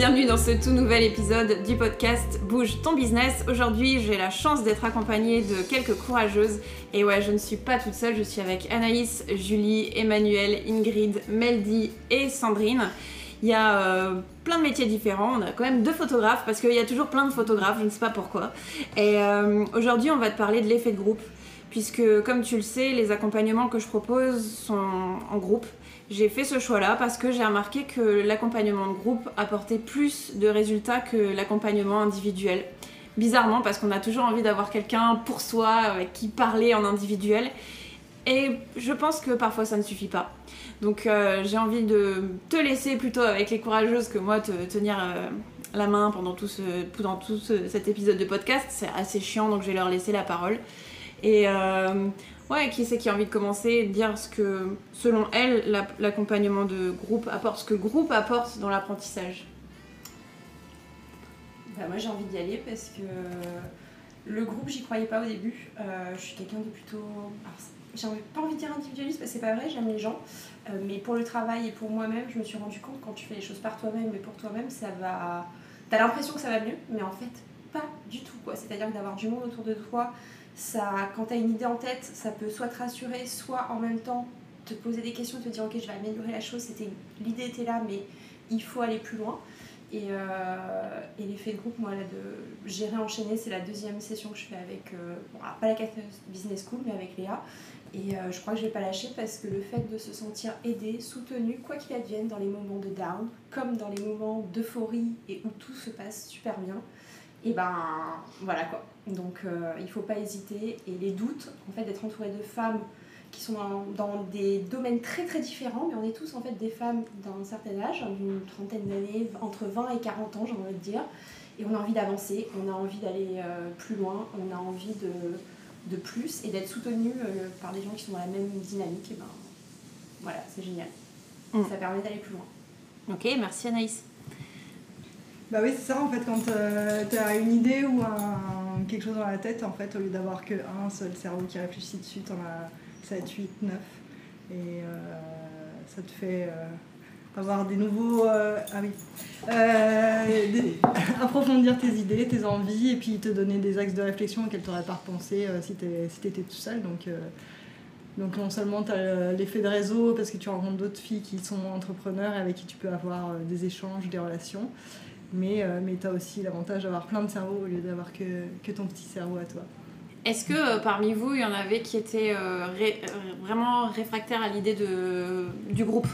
Bienvenue dans ce tout nouvel épisode du podcast Bouge ton business. Aujourd'hui, j'ai la chance d'être accompagnée de quelques courageuses. Et ouais, je ne suis pas toute seule, je suis avec Anaïs, Julie, Emmanuel, Ingrid, Meldy et Sandrine. Il y a euh, plein de métiers différents. On a quand même deux photographes parce qu'il y a toujours plein de photographes, je ne sais pas pourquoi. Et euh, aujourd'hui, on va te parler de l'effet de groupe. Puisque, comme tu le sais, les accompagnements que je propose sont en groupe. J'ai fait ce choix-là parce que j'ai remarqué que l'accompagnement de groupe apportait plus de résultats que l'accompagnement individuel. Bizarrement, parce qu'on a toujours envie d'avoir quelqu'un pour soi avec qui parler en individuel. Et je pense que parfois ça ne suffit pas. Donc euh, j'ai envie de te laisser plutôt avec les courageuses que moi te tenir euh, la main pendant tout, ce, pendant tout cet épisode de podcast. C'est assez chiant donc je vais leur laisser la parole. Et euh, Ouais, qui c'est qui a envie de commencer et de dire ce que, selon elle, l'accompagnement de groupe apporte, ce que groupe apporte dans l'apprentissage? Bah, Moi, j'ai envie d'y aller parce que le groupe, j'y croyais pas au début. Euh, je suis quelqu'un de plutôt. J'ai pas envie de dire individualiste parce que c'est pas vrai, j'aime les gens. Euh, mais pour le travail et pour moi-même, je me suis rendu compte quand tu fais les choses par toi-même et pour toi-même, ça va. T'as l'impression que ça va mieux, mais en fait, pas du tout. quoi. C'est-à-dire que d'avoir du monde autour de toi, ça, quand tu as une idée en tête, ça peut soit te rassurer, soit en même temps te poser des questions, te dire ok je vais améliorer la chose, c'était l'idée était là mais il faut aller plus loin. Et, euh, et l'effet de groupe, moi, là, de gérer enchaîner, c'est la deuxième session que je fais avec, euh, bon, pas la Business School, mais avec Léa. Et euh, je crois que je vais pas lâcher parce que le fait de se sentir aidé, soutenu, quoi qu'il advienne, dans les moments de down, comme dans les moments d'euphorie et où tout se passe super bien, et ben voilà quoi. Donc euh, il ne faut pas hésiter. Et les doutes, en fait, d'être entouré de femmes qui sont dans, des domaines très très différents, mais on est tous en fait des femmes d'un certain âge, d'une trentaine d'années, entre 20 et 40 ans, j'ai envie de dire. Et on a envie d'avancer, on a envie d'aller euh, plus loin, on a envie de, de plus et d'être soutenu euh, par des gens qui sont dans la même dynamique. Et ben voilà, c'est génial. Mm. Ça permet d'aller plus loin. Ok, merci Anaïs. Bah oui, c'est ça en fait, quand tu as une idée ou quelque chose dans la tête, en fait, au lieu d'avoir qu'un seul cerveau qui réfléchit dessus, tu en as 7, 8, 9. Et euh, ça te fait euh, avoir des nouveaux. ah oui. approfondir tes idées, tes envies, et puis te donner des axes de réflexion auxquels tu pas repensé si tu étais tout seul. Donc. Donc non seulement tu as l'effet de réseau parce que tu rencontres d'autres filles qui sont entrepreneurs et avec qui tu peux avoir des échanges, des relations, mais, euh, mais tu as aussi l'avantage d'avoir plein de cerveaux au lieu d'avoir que, que, ton petit cerveau à toi. Est-ce que euh, parmi vous, il y en avait qui étaient euh, vraiment réfractaires à l'idée du groupe?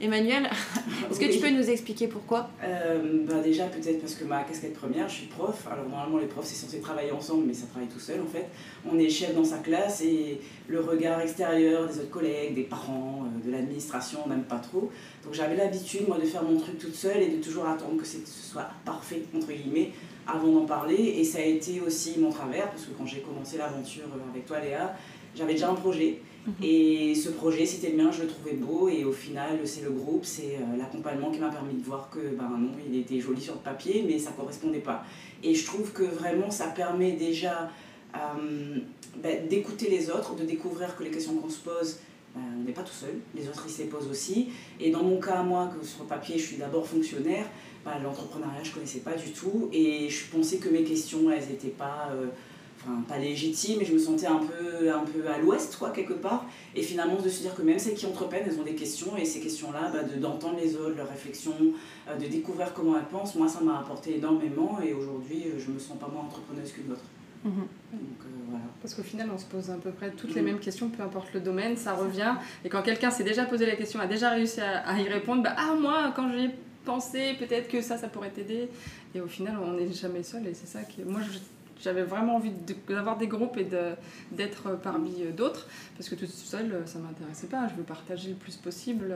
Emmanuel, est-ce que tu peux nous expliquer pourquoi? Bah Déjà, peut-être parce que ma casquette première, je suis prof. Alors, normalement, les profs, c'est censé travailler ensemble, mais ça travaille tout seul en fait. On est chef dans sa classe et le regard extérieur des autres collègues, des parents, de l'administration, on n'aime pas trop. Donc j'avais l'habitude, moi, de faire mon truc toute seule et de toujours attendre que ce soit parfait, entre guillemets, avant d'en parler. Et ça a été aussi mon travers, parce que quand j'ai commencé l'aventure avec toi, Léa, j'avais déjà un projet. Mhm. Et ce projet, c'était le mien, je le trouvais beau. Et au final, c'est le groupe, c'est euh, l'accompagnement qui m'a permis de voir que, ben non, il était joli sur le papier, mais ça ne correspondait pas. Et je trouve que vraiment, ça permet déjà euh, ben, d'écouter les autres, de découvrir que les questions qu'on se pose, on n'est pas tout seul, les se les posent aussi. Et dans mon cas, moi, que sur papier, je suis d'abord fonctionnaire, ben, l'entrepreneuriat, je ne connaissais pas du tout. Et je pensais que mes questions, elles n'étaient pas, euh, pas légitimes, mais je me sentais un peu, un peu à l'ouest, quoi, quelque part. Et finalement, de se dire que même celles qui entreprennent, elles ont des questions, et ces questions-là, ben, d'entendre les autres, leurs réflexions, euh, de découvrir comment elles pensent, moi, ça m'a apporté énormément. Et aujourd'hui, euh, je me sens pas moins entrepreneuse qu'une autre. Mhm. Donc, voilà. Parce qu'au final, on se pose à peu près toutes les mêmes questions, peu importe le domaine, ça revient. Et quand quelqu'un s'est déjà posé la question, a déjà réussi à, y répondre, bah, ah, moi, quand j'ai pensé, peut-être que ça, ça pourrait t'aider. Et au final, on n'est jamais seul. Et c'est ça qui. Moi, je j'avais vraiment envie d'avoir des groupes et d'être parmi d'autres, parce que toute seule, ça ne m'intéressait pas. Je veux partager le plus possible.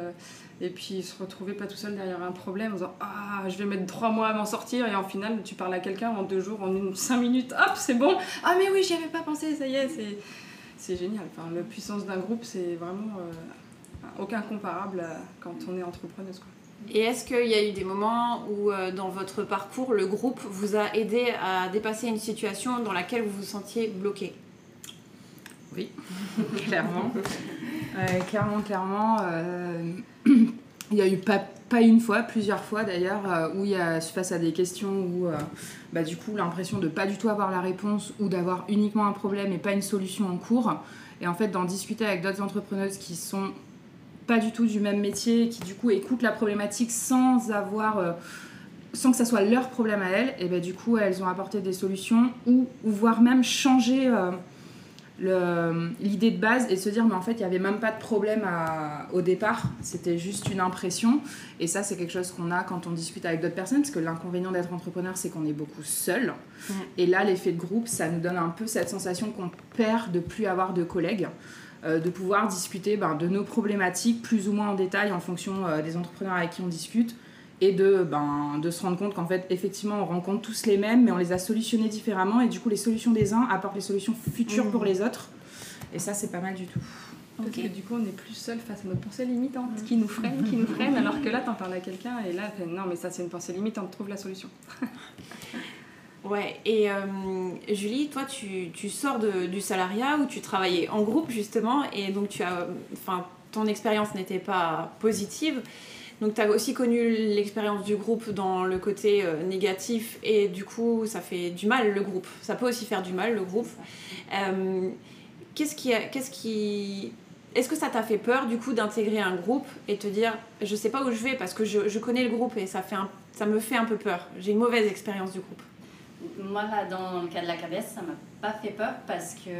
Et puis se retrouver pas tout seul derrière un problème en disant Ah, je vais mettre trois mois à m'en sortir, et en final, tu parles à quelqu'un en deux jours, en une, cinq minutes, hop, c'est bon. Ah, mais oui, j'y avais pas pensé, ça y est, c'est génial. Enfin, la puissance d'un groupe, c'est vraiment euh, aucun comparable quand on est entrepreneuse. Et est-ce qu'il y a eu des moments où, euh, dans votre parcours, le groupe vous a aidé à dépasser une situation dans laquelle vous vous sentiez bloqué? Oui, clairement. clairement, clairement. Euh, Il y a eu pas, pas une fois, plusieurs fois d'ailleurs, euh, où il y a face à des questions où euh, bah, du coup l'impression de pas du tout avoir la réponse ou d'avoir uniquement un problème et pas une solution en cours. Et en fait d'en discuter avec d'autres entrepreneuses qui sont pas du tout du même métier, qui du coup écoutent la problématique sans avoir... euh, sans que ça soit leur problème à elles, et ben du coup elles ont apporté des solutions ou, ou voire même changer euh, l'idée de base et se dire mais en fait il n'y avait même pas de problème à- au départ, c'était juste une impression. Et ça c'est quelque chose qu'on a quand on discute avec d'autres personnes parce que l'inconvénient d'être entrepreneur c'est qu'on est beaucoup seul. Et là l'effet de groupe ça nous donne un peu cette sensation qu'on perd de plus avoir de collègues de pouvoir discuter ben, de nos problématiques plus ou moins en détail en fonction euh, des entrepreneurs avec qui on discute et de, ben, de se rendre compte qu'en fait, effectivement, on rencontre tous les mêmes, mais on les a solutionnés différemment, et du coup, les solutions des uns apportent les solutions futures Mhm. pour les autres. Et ça, c'est pas mal du tout. Parce que du coup, on est plus seul face à notre pensée limitante qui nous freine, qui nous freine, alors que là, t'en parles à quelqu'un et là, non, mais ça, c'est une pensée limitante, trouve la solution. Ouais, et euh, Julie, toi, tu, tu sors de- du salariat où tu travaillais en groupe justement, et donc tu as, enfin, ton expérience n'était pas positive. Donc tu as aussi connu l'expérience du groupe dans le côté euh, négatif, et du coup, ça fait du mal le groupe. Ça peut aussi faire du mal le groupe. Euh, qu'est-ce qui, qu'est-ce est-ce que ça t'a fait peur du coup d'intégrer un groupe et te dire, je sais pas où je vais parce que je, je connais le groupe et ça fait, ça me fait un peu peur. J'ai une mauvaise expérience du groupe. Moi, là, dans le cas de la KBS, ça m'a pas fait peur parce que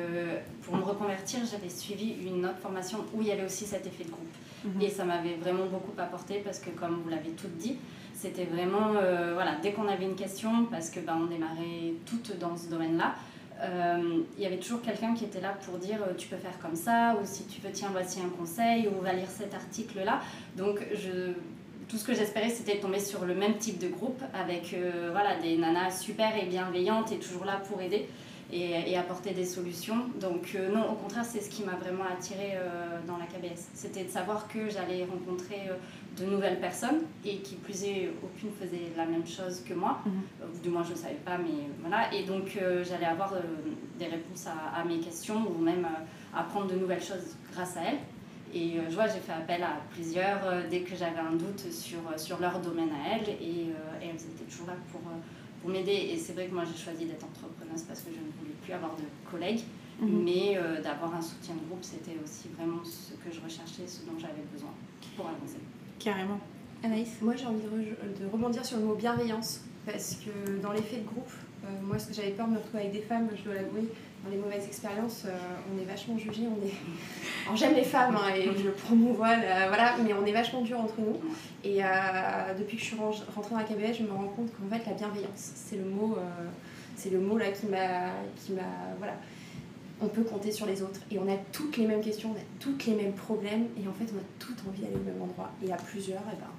pour me reconvertir, j'avais suivi une autre formation où il y avait aussi cet effet de groupe. Mhm. Et ça m'avait vraiment beaucoup apporté parce que, comme vous l'avez toutes dit, c'était vraiment, euh, voilà, dès qu'on avait une question, parce que ben, on démarrait toutes dans ce domaine-là, euh, il y avait toujours quelqu'un qui était là pour dire euh, tu peux faire comme ça, ou si tu veux, tiens, voici un conseil, ou va lire cet article-là. Donc, je, tout ce que j'espérais, c'était de tomber sur le même type de groupe avec euh, voilà, des nanas super et bienveillantes et toujours là pour aider et, et apporter des solutions. Donc, euh, non, au contraire, c'est ce qui m'a vraiment attirée euh, dans la KBS. C'était de savoir que j'allais rencontrer de nouvelles personnes et qui plus est, aucune faisait la même chose que moi. Mhm. Du moins, je ne savais pas, mais voilà. Et donc, j'allais avoir des réponses à, à mes questions ou même apprendre de nouvelles choses grâce à elles. Et euh, je vois, j'ai fait appel à plusieurs euh, dès que j'avais un doute sur, euh, sur leur domaine à elles et, euh, et elles étaient toujours là pour, pour m'aider. Et c'est vrai que moi j'ai choisi d'être entrepreneuse parce que je ne voulais plus avoir de collègues, Mhm. mais euh, d'avoir un soutien de groupe, c'était aussi vraiment ce que je recherchais, ce dont j'avais besoin pour avancer. Carrément. Anaïs? Moi, j'ai envie de, re- de rebondir sur le mot bienveillance, parce que dans l'effet de groupe, moi, ce que j'avais peur de me retrouver avec des femmes, je dois l'avouer, dans les mauvaises expériences, euh, on est vachement jugés, on est... J'aime les femmes, hein, et je promouvois, voilà, mais on est vachement dur entre nous. Et euh, depuis que je suis ren- rentrée dans la KBS, je me rends compte qu'en fait, la bienveillance, c'est le mot, euh, c'est le mot là qui m'a, qui m'a, voilà. On peut compter sur les autres et on a toutes les mêmes questions, on a toutes les mêmes problèmes et en fait on a toutes envie d'aller au même endroit. Et à plusieurs, et ben,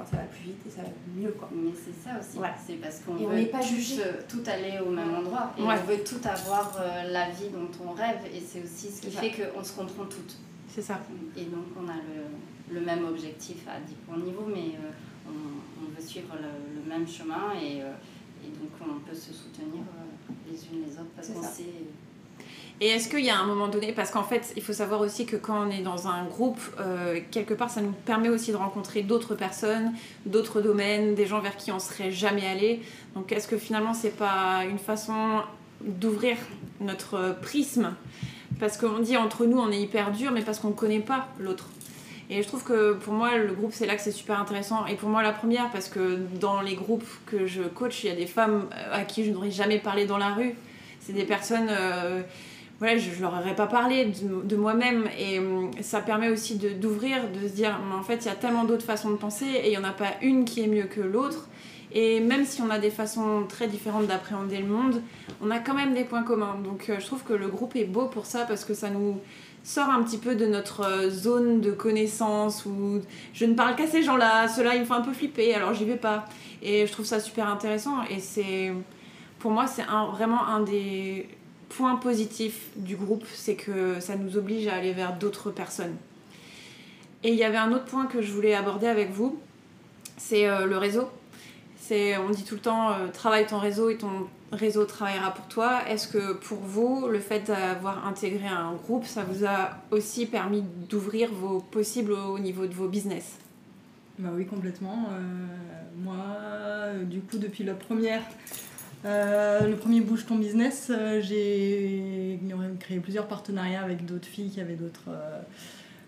enfin, ça va plus vite et ça va mieux quoi. Mais c'est ça aussi, Voilà. c'est parce qu'on on veut n'est pas tous, euh, tout aller au même endroit et Ouais. on veut tout avoir euh, la vie dont on rêve et c'est aussi ce qui fait qu'on se comprend toutes. C'est ça. Et donc on a le, le même objectif à différents niveaux, mais euh, on, on veut suivre le, le même chemin et, et donc on peut se soutenir les unes les autres parce qu'on sait. Et est-ce qu'il y a un moment donné, parce qu'en fait, il faut savoir aussi que quand on est dans un groupe, euh, quelque part, ça nous permet aussi de rencontrer d'autres personnes, d'autres domaines, des gens vers qui on serait jamais allé. Donc, est-ce que finalement, c'est pas une façon d'ouvrir notre prisme? Parce qu'on dit entre nous, on est hyper dur, mais parce qu'on ne connaît pas l'autre. Et je trouve que pour moi, le groupe, c'est là que c'est super intéressant. Et pour moi, la première, parce que dans les groupes que je coach, il y a des femmes à qui je n'aurais jamais parlé dans la rue. C'est des personnes. euh, voilà, je, je leur aurais pas parlé de, moi-même et hum, ça permet aussi d'ouvrir, de, se dire mais en fait il y a tellement d'autres façons de penser et il n'y en a pas une qui est mieux que l'autre et même si on a des façons très différentes d'appréhender le monde, on a quand même des points communs. Donc euh, je trouve que le groupe est beau pour ça parce que ça nous sort un petit peu de notre euh, zone de connaissance où je ne parle qu'à ces gens-là, ceux-là ils me font un peu flipper alors j'y vais pas. Et je trouve ça super intéressant et c'est pour moi c'est un, vraiment un des point positif du groupe, c'est que ça nous oblige à aller vers d'autres personnes. Et il y avait un autre point que je voulais aborder avec vous, c'est euh, le réseau. On dit tout le temps, euh, travaille ton réseau et ton réseau travaillera pour toi. Est-ce que pour vous, le fait d'avoir intégré un groupe, ça vous a aussi permis d'ouvrir vos possibles au niveau de vos business? Bah oui, complètement. Euh, moi, du coup, depuis la première, euh, le premier Bouge ton business, euh, j'ai créé plusieurs partenariats avec d'autres filles qui avaient d'autres, euh,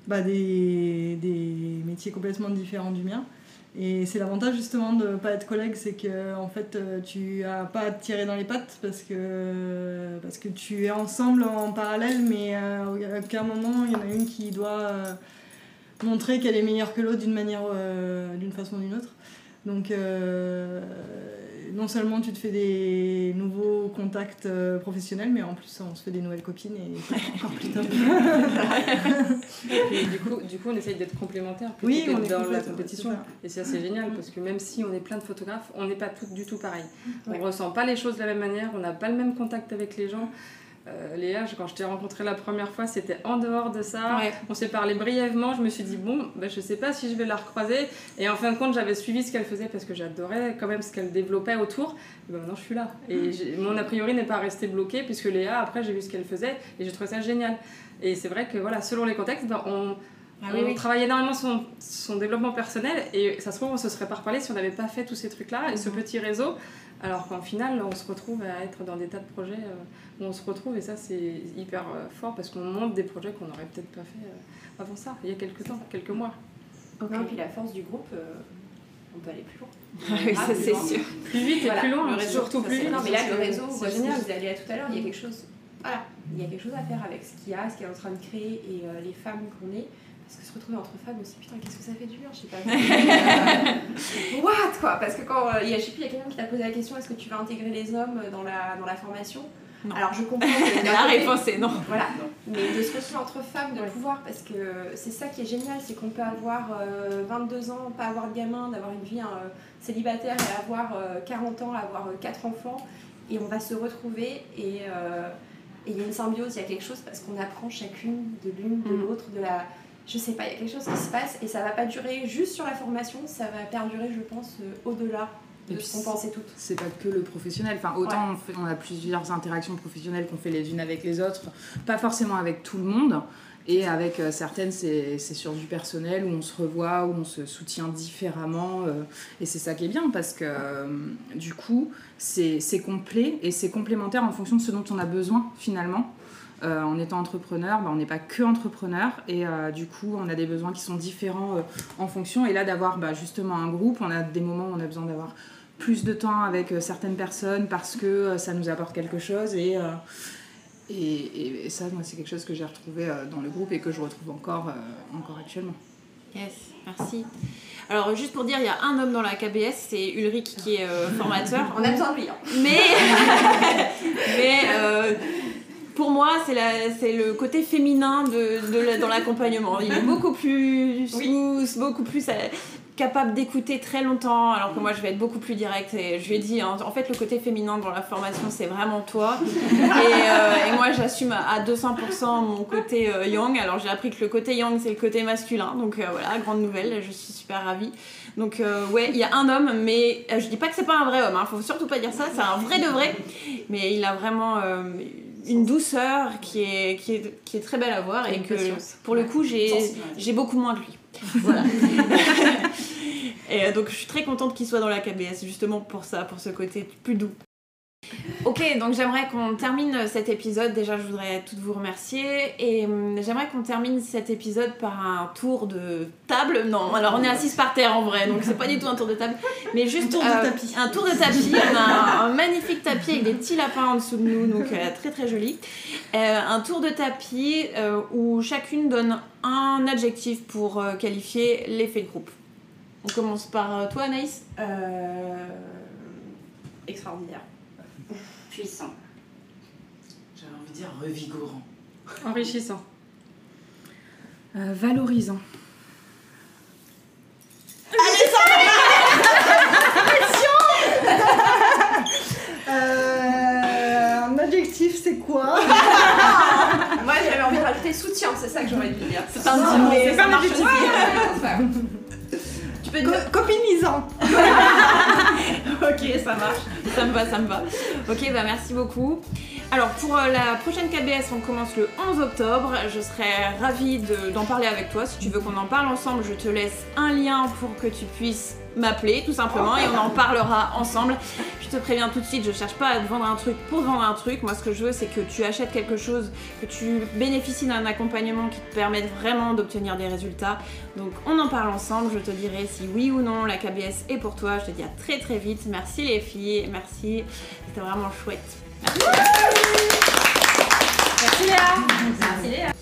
bah, des, des métiers complètement différents du mien. Et c'est l'avantage justement de ne pas être collègue, c'est que en fait euh, tu as pas à te tirer dans les pattes parce que, parce que tu es ensemble en parallèle, mais à aucun moment il y en a une qui doit montrer qu'elle est meilleure que l'autre d'une manière, d'une façon ou d'une autre. Donc non seulement tu te fais des nouveaux contacts euh, professionnels, mais en plus on se fait des nouvelles copines et encore plus top. Et du coup, du coup, on essaye d'être complémentaires plutôt Oui, que on est dans la compétition. c'est Et ça, c'est génial parce que même si on est plein de photographes, on n'est pas toutes du tout pareil. Ouais. On ressent pas les choses de la même manière, on n'a pas le même contact avec les gens. Euh, Léa, je- quand je t'ai rencontrée la première fois, c'était en dehors de ça. Ouais. On s'est parlé brièvement, je me suis dit, bon, bah, je sais pas si je vais la recroiser. Et en fin de compte, j'avais suivi ce qu'elle faisait parce que j'adorais quand même ce qu'elle développait autour. Et ben maintenant, je suis là. Et j'ai- mon a priori n'est pas resté bloqué puisque Léa, après, j'ai vu ce qu'elle faisait et j'ai trouvé ça génial. Et c'est vrai que voilà, selon les contextes, ben, on, Ah on oui. travaille énormément son, son développement personnel et ça se trouve, on se serait pas reparlé si on n'avait pas fait tous ces trucs-là et ce Mhm. petit réseau. Alors qu'en final, on se retrouve à être dans des tas de projets euh, où on se retrouve et ça, c'est hyper euh, fort parce qu'on monte des projets qu'on n'aurait peut-être pas fait euh, avant ça, il y a quelques temps, quelques mois. Non, puis la force du groupe, euh, on peut aller plus loin. Ah oui, Ah, ça plus c'est sûr. Plus vite Voilà, et plus loin, le réseau, surtout ça, plus vite. Non, mais là, le c'est- réseau, c'est génial. vous allez à tout à l'heure, il y a quelque chose. Voilà, il y a quelque chose à faire avec ce qu'il y a, ce qu'elle est en train de créer et euh, les femmes qu'on est. Parce que se retrouver entre femmes aussi, putain, qu'est-ce que ça fait dur, je sais pas. Euh, What quoi? Parce que quand euh, il y a, je sais plus, il y a quelqu'un qui t'a posé la question est-ce que tu vas intégrer les hommes dans la, dans la formation? Non. Alors je comprends que La réponse est non. Voilà, mais de se retrouver entre femmes, de pouvoir, parce que c'est ça qui est génial, c'est qu'on peut avoir euh, 22 ans, pas avoir de gamin, d'avoir une vie euh, célibataire et avoir euh, 40 ans, avoir 4 enfants, et on va se retrouver et euh, et il y a une symbiose, il y a quelque chose parce qu'on apprend chacune de l'une, de Mm. l'autre, de la... Je sais pas, il y a quelque chose qui se passe et ça va pas durer juste sur la formation, ça va perdurer, je pense, euh, au-delà de puis ce qu'on pensait toutes. C'est pas que le professionnel. Enfin, autant on, fait- on a plusieurs interactions professionnelles qu'on fait les unes avec les autres, pas forcément avec tout le monde. Et avec euh, certaines, c'est sur du personnel où on se revoit, où on se soutient différemment. euh, et c'est ça qui est bien parce que euh, du coup, c'est complet et c'est complémentaire en fonction de ce dont on a besoin finalement. Euh, en étant entrepreneur, bah, on n'est pas que entrepreneur et euh, du coup on a des besoins qui sont différents euh, en fonction. Et là d'avoir bah, justement un groupe, on a des moments où on a besoin d'avoir plus de temps avec euh, certaines personnes parce que euh, ça nous apporte quelque chose et, euh, et, et- et ça moi c'est quelque chose que j'ai retrouvé euh, dans le groupe et que je retrouve encore, euh, encore actuellement. Yes, merci. Alors juste pour dire, il y a un homme dans la KBS, c'est Ulrich qui est euh, formateur. On a besoin de lui. hein. Mais, mais euh, pour moi, c'est le côté féminin de, de la- dans l'accompagnement. Il est beaucoup plus smooth, beaucoup plus euh, capable d'écouter très longtemps, alors que moi, je vais être beaucoup plus directe. Et je lui ai dit, hein, en fait, le côté féminin dans la formation, c'est vraiment toi. Et, euh, et moi, j'assume à à 200% mon côté euh, yang. Alors, j'ai appris que le côté yang, c'est le côté masculin. Donc euh, voilà, grande nouvelle, je suis super ravie. Donc ouais, il y a un homme, mais je dis pas que c'est pas un vrai homme, hein, faut surtout pas dire ça, c'est un vrai de vrai. Mais il a vraiment une douceur qui est, qui, est, qui est très belle à voir et Une que pour le coup j'ai beaucoup moins que lui. Voilà. et euh, donc je suis très contente qu'il soit dans la KBS justement pour ça, pour ce côté plus doux. Ok, donc j'aimerais qu'on termine cet épisode. Déjà, je voudrais toutes vous remercier. Et hum, j'aimerais qu'on termine cet épisode par un tour de table. Non, alors on est assis par terre en vrai, donc c'est pas du tout un tour de table. Mais juste Un tour de euh, tapis. un tour de tapis. On a un, un magnifique tapis avec des petits lapins en dessous de nous, donc euh, très très joli. Euh, un tour de tapis euh, où chacune donne un adjectif pour euh, qualifier l'effet de groupe. On commence par toi, Anaïs? Euh, Extraordinaire. Puissant. J'avais envie de dire revigorant. Enrichissant. Euh, valorisant. Euh, un adjectif, c'est quoi Moi j'avais envie de rajouter soutien, c'est ça que j'aurais dû dire. C'est un mot, marche aussi. aussi. Ouais, Tu peux dire Co- Copinisant. Ça marche. Ça me va, ça me va. Ok, bah merci beaucoup. Alors pour euh, la prochaine KBS, on commence le 11 octobre. Je serais ravie de- d'en parler avec toi. Si tu veux qu'on en parle ensemble, je te laisse un lien pour que tu puisses m'appeler tout simplement et on en parlera ensemble. Je te préviens tout de suite, je cherche pas à te vendre un truc pour vendre un truc. Moi ce que je veux c'est que tu achètes quelque chose, que tu bénéficies d'un accompagnement qui te permette vraiment d'obtenir des résultats. Donc on en parle ensemble, je te dirai si oui ou non la KBS est pour toi. Je te dis à très très vite. Merci les filles, merci. C'était vraiment chouette. Merci Léa Merci Léa